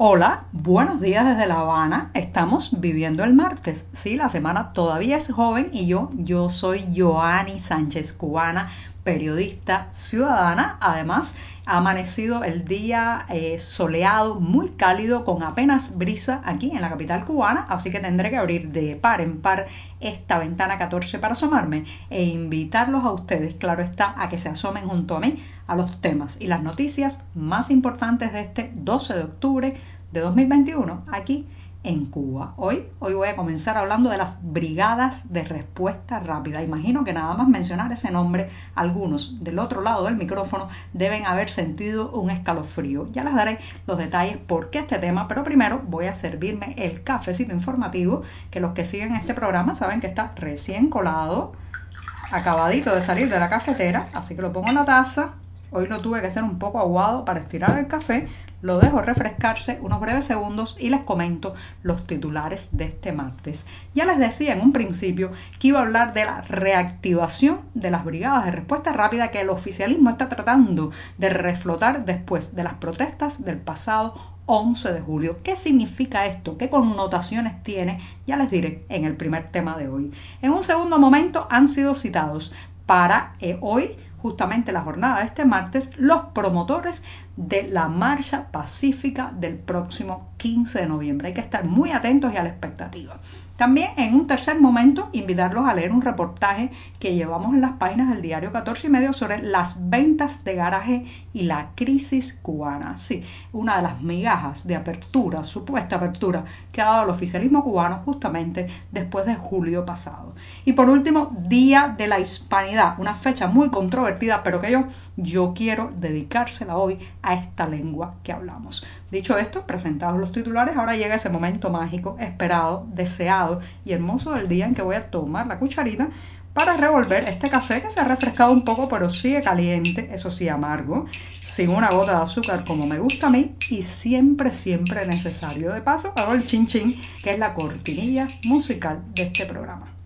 Hola, buenos días desde La Habana. Estamos viviendo el martes. Sí, la semana todavía es joven y yo, yo soy Joanny Sánchez, cubana, periodista, ciudadana. Además, ha amanecido el día eh, soleado, muy cálido, con apenas brisa aquí en la capital cubana, así que tendré que abrir de par en par esta ventana 14 para asomarme e invitarlos a ustedes, claro está, a que se asomen junto a mí a los temas y las noticias más importantes de este 12 de octubre de 2021 aquí en Cuba. Hoy, hoy voy a comenzar hablando de las brigadas de respuesta rápida. Imagino que nada más mencionar ese nombre, algunos del otro lado del micrófono deben haber sentido un escalofrío. Ya les daré los detalles por qué este tema, pero primero voy a servirme el cafecito informativo, que los que siguen este programa saben que está recién colado, acabadito de salir de la cafetera, así que lo pongo en la taza. Hoy lo tuve que hacer un poco aguado para estirar el café, lo dejo refrescarse unos breves segundos y les comento los titulares de este martes. Ya les decía en un principio que iba a hablar de la reactivación de las brigadas de respuesta rápida que el oficialismo está tratando de reflotar después de las protestas del pasado 11 de julio. ¿Qué significa esto? ¿Qué connotaciones tiene? Ya les diré en el primer tema de hoy. En un segundo momento han sido citados para eh, hoy justamente la jornada de este martes, los promotores de la marcha pacífica del próximo 15 de noviembre. Hay que estar muy atentos y a la expectativa. También en un tercer momento invitarlos a leer un reportaje que llevamos en las páginas del diario 14 y medio sobre las ventas de garaje y la crisis cubana. Sí, una de las migajas de apertura, supuesta apertura, que ha dado el oficialismo cubano justamente después de julio pasado. Y por último, Día de la Hispanidad, una fecha muy controvertida, pero que yo, yo quiero dedicársela hoy a esta lengua que hablamos. Dicho esto, presentados los titulares, ahora llega ese momento mágico, esperado, deseado y hermoso del día en que voy a tomar la cucharita para revolver este café que se ha refrescado un poco, pero sigue caliente, eso sí, amargo, sin una gota de azúcar como me gusta a mí y siempre, siempre necesario. De paso, hago el chin chin, que es la cortinilla musical de este programa.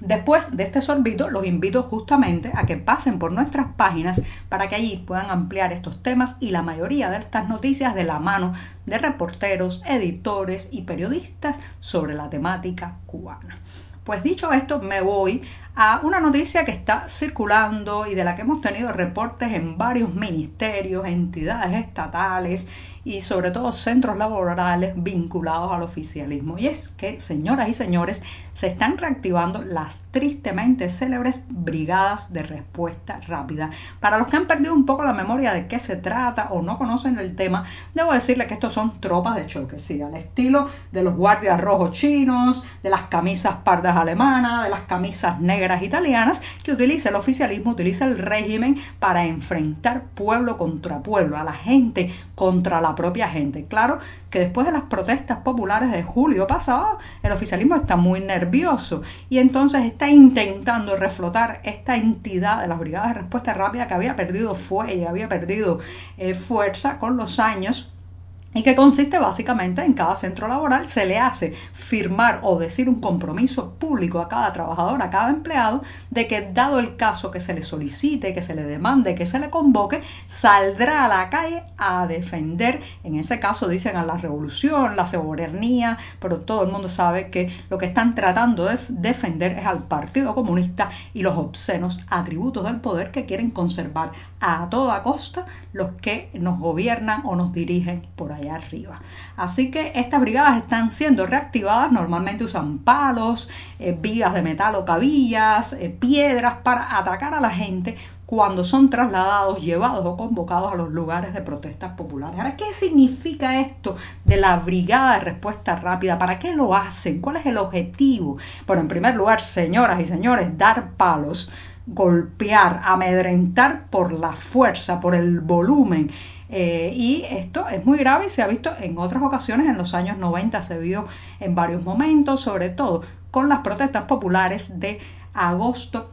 Después de este sorbito, los invito justamente a que pasen por nuestras páginas para que allí puedan ampliar estos temas y la mayoría de estas noticias de la mano de reporteros, editores y periodistas sobre la temática cubana. Pues dicho esto, me voy a una noticia que está circulando y de la que hemos tenido reportes en varios ministerios, entidades estatales y sobre todo centros laborales vinculados al oficialismo. Y es que, señoras y señores, se están reactivando las tristemente célebres brigadas de respuesta rápida. Para los que han perdido un poco la memoria de qué se trata o no conocen el tema, debo decirles que estos son tropas de choque, sí, al estilo de los guardias rojos chinos, de las camisas pardas alemanas, de las camisas negras italianas, que utiliza el oficialismo, utiliza el régimen para enfrentar pueblo contra pueblo, a la gente contra la propia gente. Claro que después de las protestas populares de julio pasado, el oficialismo está muy nervioso. Y entonces está intentando reflotar esta entidad de las brigadas de respuesta rápida que había perdido fuelle, había perdido eh, fuerza con los años y que consiste básicamente en cada centro laboral se le hace firmar o decir un compromiso público a cada trabajador, a cada empleado, de que dado el caso que se le solicite, que se le demande, que se le convoque, saldrá a la calle a defender, en ese caso dicen a la revolución, la soberanía, pero todo el mundo sabe que lo que están tratando de defender es al Partido Comunista y los obscenos atributos del poder que quieren conservar a toda costa los que nos gobiernan o nos dirigen por allá arriba. Así que estas brigadas están siendo reactivadas, normalmente usan palos, eh, vigas de metal o cabillas, eh, piedras para atacar a la gente cuando son trasladados, llevados o convocados a los lugares de protestas populares. Ahora, ¿qué significa esto de la brigada de respuesta rápida? ¿Para qué lo hacen? ¿Cuál es el objetivo? Bueno, en primer lugar, señoras y señores, dar palos golpear, amedrentar por la fuerza, por el volumen. Eh, y esto es muy grave y se ha visto en otras ocasiones, en los años 90 se vio en varios momentos, sobre todo con las protestas populares de agosto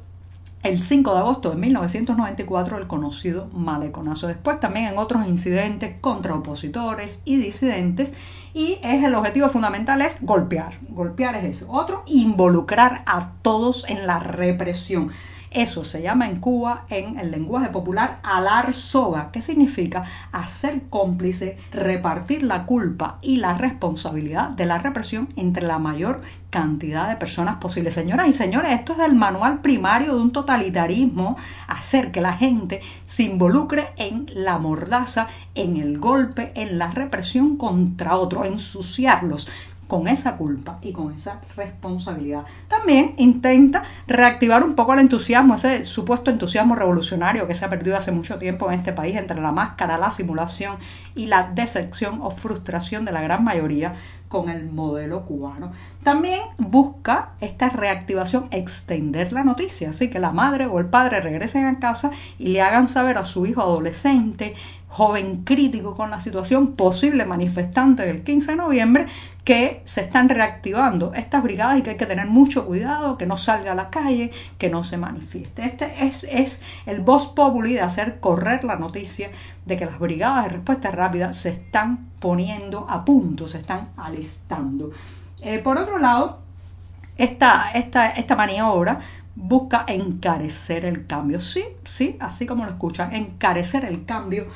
el 5 de agosto de 1994 el conocido maleconazo. Después también en otros incidentes contra opositores y disidentes y es el objetivo fundamental es golpear. Golpear es eso. Otro, involucrar a todos en la represión Eso se llama en Cuba, en el lenguaje popular, alar soga, que significa hacer cómplice, repartir la culpa y la responsabilidad de la represión entre la mayor cantidad de personas posible. Señoras y señores, esto es del manual primario de un totalitarismo, hacer que la gente se involucre en la mordaza, en el golpe, en la represión contra otro, ensuciarlos con esa culpa y con esa responsabilidad. También intenta reactivar un poco el entusiasmo, ese supuesto entusiasmo revolucionario que se ha perdido hace mucho tiempo en este país entre la máscara, la simulación y la decepción o frustración de la gran mayoría con el modelo cubano. También busca esta reactivación extender la noticia, así que la madre o el padre regresen a casa y le hagan saber a su hijo adolescente, joven crítico con la situación, posible manifestante del 15 de noviembre, que se están reactivando estas brigadas y que hay que tener mucho cuidado, que no salga a la calle, que no se manifieste. Este es, es el voz populi de hacer correr la noticia de que las brigadas de respuesta rápida se están poniendo a punto, se están alistando. Eh, por otro lado, esta, esta, esta maniobra busca encarecer el cambio. Sí, sí, así como lo escuchan, encarecer el cambio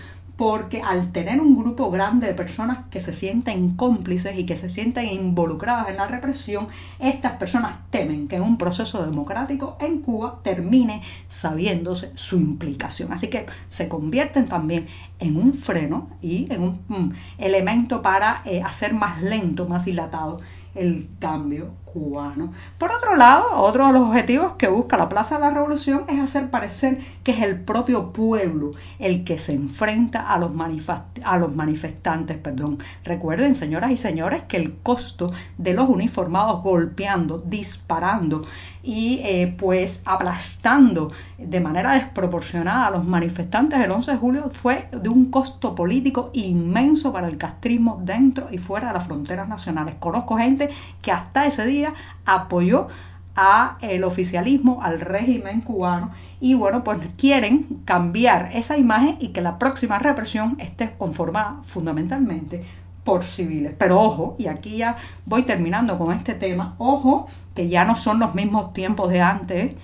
porque al tener un grupo grande de personas que se sienten cómplices y que se sienten involucradas en la represión, estas personas temen que un proceso democrático en Cuba termine sabiéndose su implicación. Así que se convierten también en un freno y en un mm, elemento para eh, hacer más lento, más dilatado el cambio cubano. Por otro lado, otro de los objetivos que busca la Plaza de la Revolución es hacer parecer que es el propio pueblo el que se enfrenta a los, manifestantes. Perdón. Recuerden, señoras y señores, que el costo de los uniformados golpeando, disparando y eh, pues aplastando de manera desproporcionada a los manifestantes el 11 de julio fue de un costo político inmenso para el castrismo dentro y fuera de las fronteras nacionales. Conozco gente que hasta ese día apoyó a el oficialismo, al régimen cubano y bueno, pues quieren cambiar esa imagen y que la próxima represión esté conformada fundamentalmente por civiles. Pero ojo, y aquí ya voy terminando con este tema, ojo, que ya no son los mismos tiempos de antes,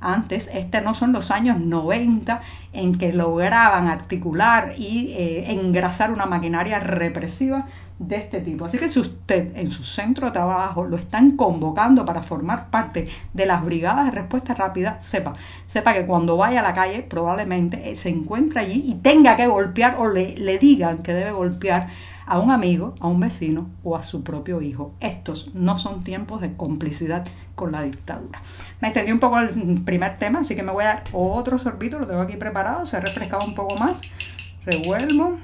antes, este no son los años 90 en que lograban articular y eh, engrasar una maquinaria represiva de este tipo. Así que si usted en su centro de trabajo lo están convocando para formar parte de las brigadas de respuesta rápida, sepa, sepa que cuando vaya a la calle probablemente eh, se encuentre allí y tenga que golpear o le, le digan que debe golpear a un amigo, a un vecino o a su propio hijo. Estos no son tiempos de complicidad con la dictadura. Me extendí un poco el primer tema, así que me voy a dar otro sorbito, lo tengo aquí preparado, se ha refrescado un poco más, revuelvo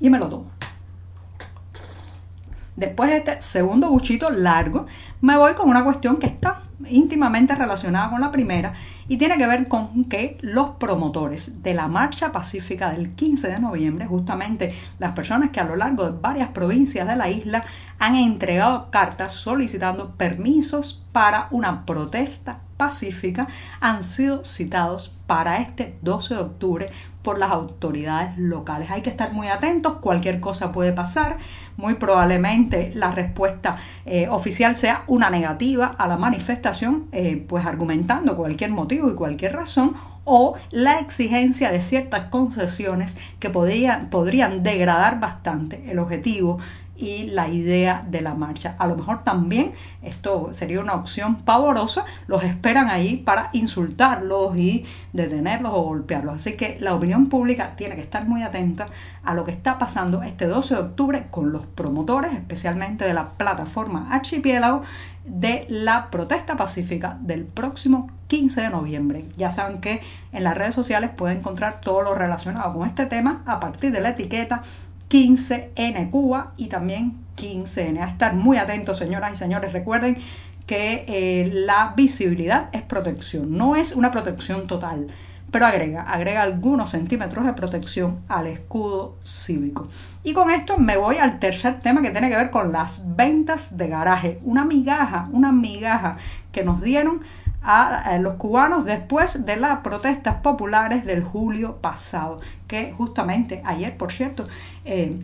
y me lo tomo. Después de este segundo buchito largo, me voy con una cuestión que está íntimamente relacionada con la primera y tiene que ver con que los promotores de la marcha pacífica del 15 de noviembre, justamente las personas que a lo largo de varias provincias de la isla han entregado cartas solicitando permisos para una protesta pacífica, han sido citados para este 12 de octubre por las autoridades locales. Hay que estar muy atentos, cualquier cosa puede pasar, muy probablemente la respuesta eh, oficial sea una negativa a la manifestación, eh, pues argumentando cualquier motivo y cualquier razón, o la exigencia de ciertas concesiones que podrían, podrían degradar bastante el objetivo y la idea de la marcha. A lo mejor también esto sería una opción pavorosa, los esperan ahí para insultarlos y detenerlos o golpearlos. Así que la opinión pública tiene que estar muy atenta a lo que está pasando este 12 de octubre con los promotores, especialmente de la plataforma Archipiélago, de la protesta pacífica del próximo 15 de noviembre. Ya saben que en las redes sociales pueden encontrar todo lo relacionado con este tema a partir de la etiqueta 15N Cuba y también 15N. A estar muy atentos, señoras y señores. Recuerden que eh, la visibilidad es protección, no es una protección total, pero agrega, agrega algunos centímetros de protección al escudo cívico. Y con esto me voy al tercer tema que tiene que ver con las ventas de garaje. Una migaja, una migaja que nos dieron a, los cubanos después de las protestas populares del julio pasado, que justamente ayer, por cierto, eh,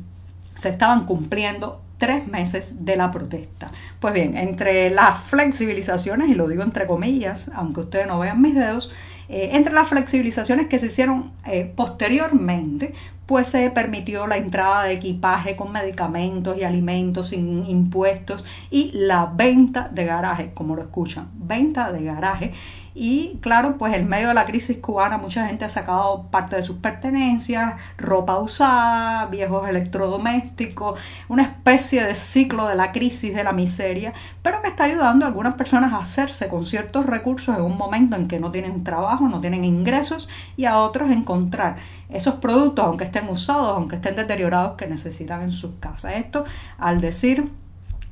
se estaban cumpliendo tres meses de la protesta. Pues bien, entre las flexibilizaciones, y lo digo entre comillas, aunque ustedes no vean mis dedos, eh, entre las flexibilizaciones que se hicieron eh, posteriormente, pues se permitió la entrada de equipaje con medicamentos y alimentos sin impuestos y la venta de garaje, como lo escuchan, venta de garaje. Y claro, pues en medio de la crisis cubana mucha gente ha sacado parte de sus pertenencias, ropa usada, viejos electrodomésticos, una especie de ciclo de la crisis, de la miseria, pero que está ayudando a algunas personas a hacerse con ciertos recursos en un momento en que no tienen trabajo, no tienen ingresos y a otros encontrar esos productos, aunque estén usados, aunque estén deteriorados, que necesitan en sus casas. Esto al decir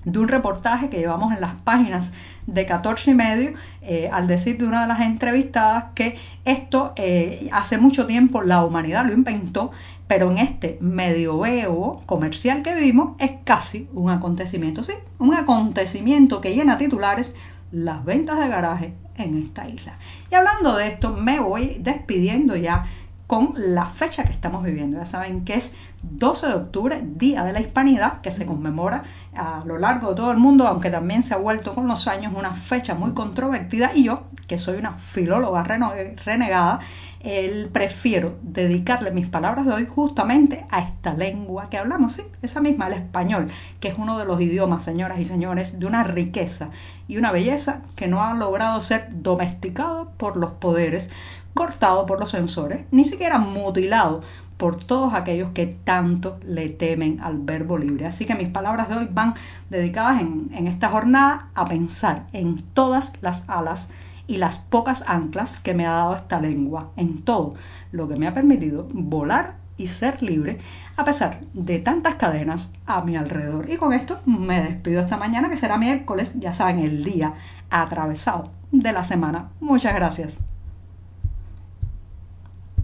de un reportaje que llevamos en las páginas de 14 y medio, eh, al decir de una de las entrevistadas que esto eh, hace mucho tiempo la humanidad lo inventó, pero en este medioevo comercial que vivimos es casi un acontecimiento, sí, un acontecimiento que llena titulares las ventas de garaje en esta isla. Y hablando de esto, me voy despidiendo ya con la fecha que estamos viviendo. Ya saben que es 12 de octubre, Día de la Hispanidad, que se conmemora a lo largo de todo el mundo, aunque también se ha vuelto con los años una fecha muy controvertida. Y yo, que soy una filóloga renegada, prefiero dedicarle mis palabras de hoy justamente a esta lengua que hablamos, sí, esa misma, el español, que es uno de los idiomas, señoras y señores, de una riqueza y una belleza que no ha logrado ser domesticado por los poderes cortado por los censores, ni siquiera mutilado por todos aquellos que tanto le temen al verbo libre. Así que mis palabras de hoy van dedicadas en, en esta jornada a pensar en todas las alas y las pocas anclas que me ha dado esta lengua, en todo lo que me ha permitido volar y ser libre a pesar de tantas cadenas a mi alrededor. Y con esto me despido esta mañana que será miércoles, ya saben, el día atravesado de la semana. Muchas gracias.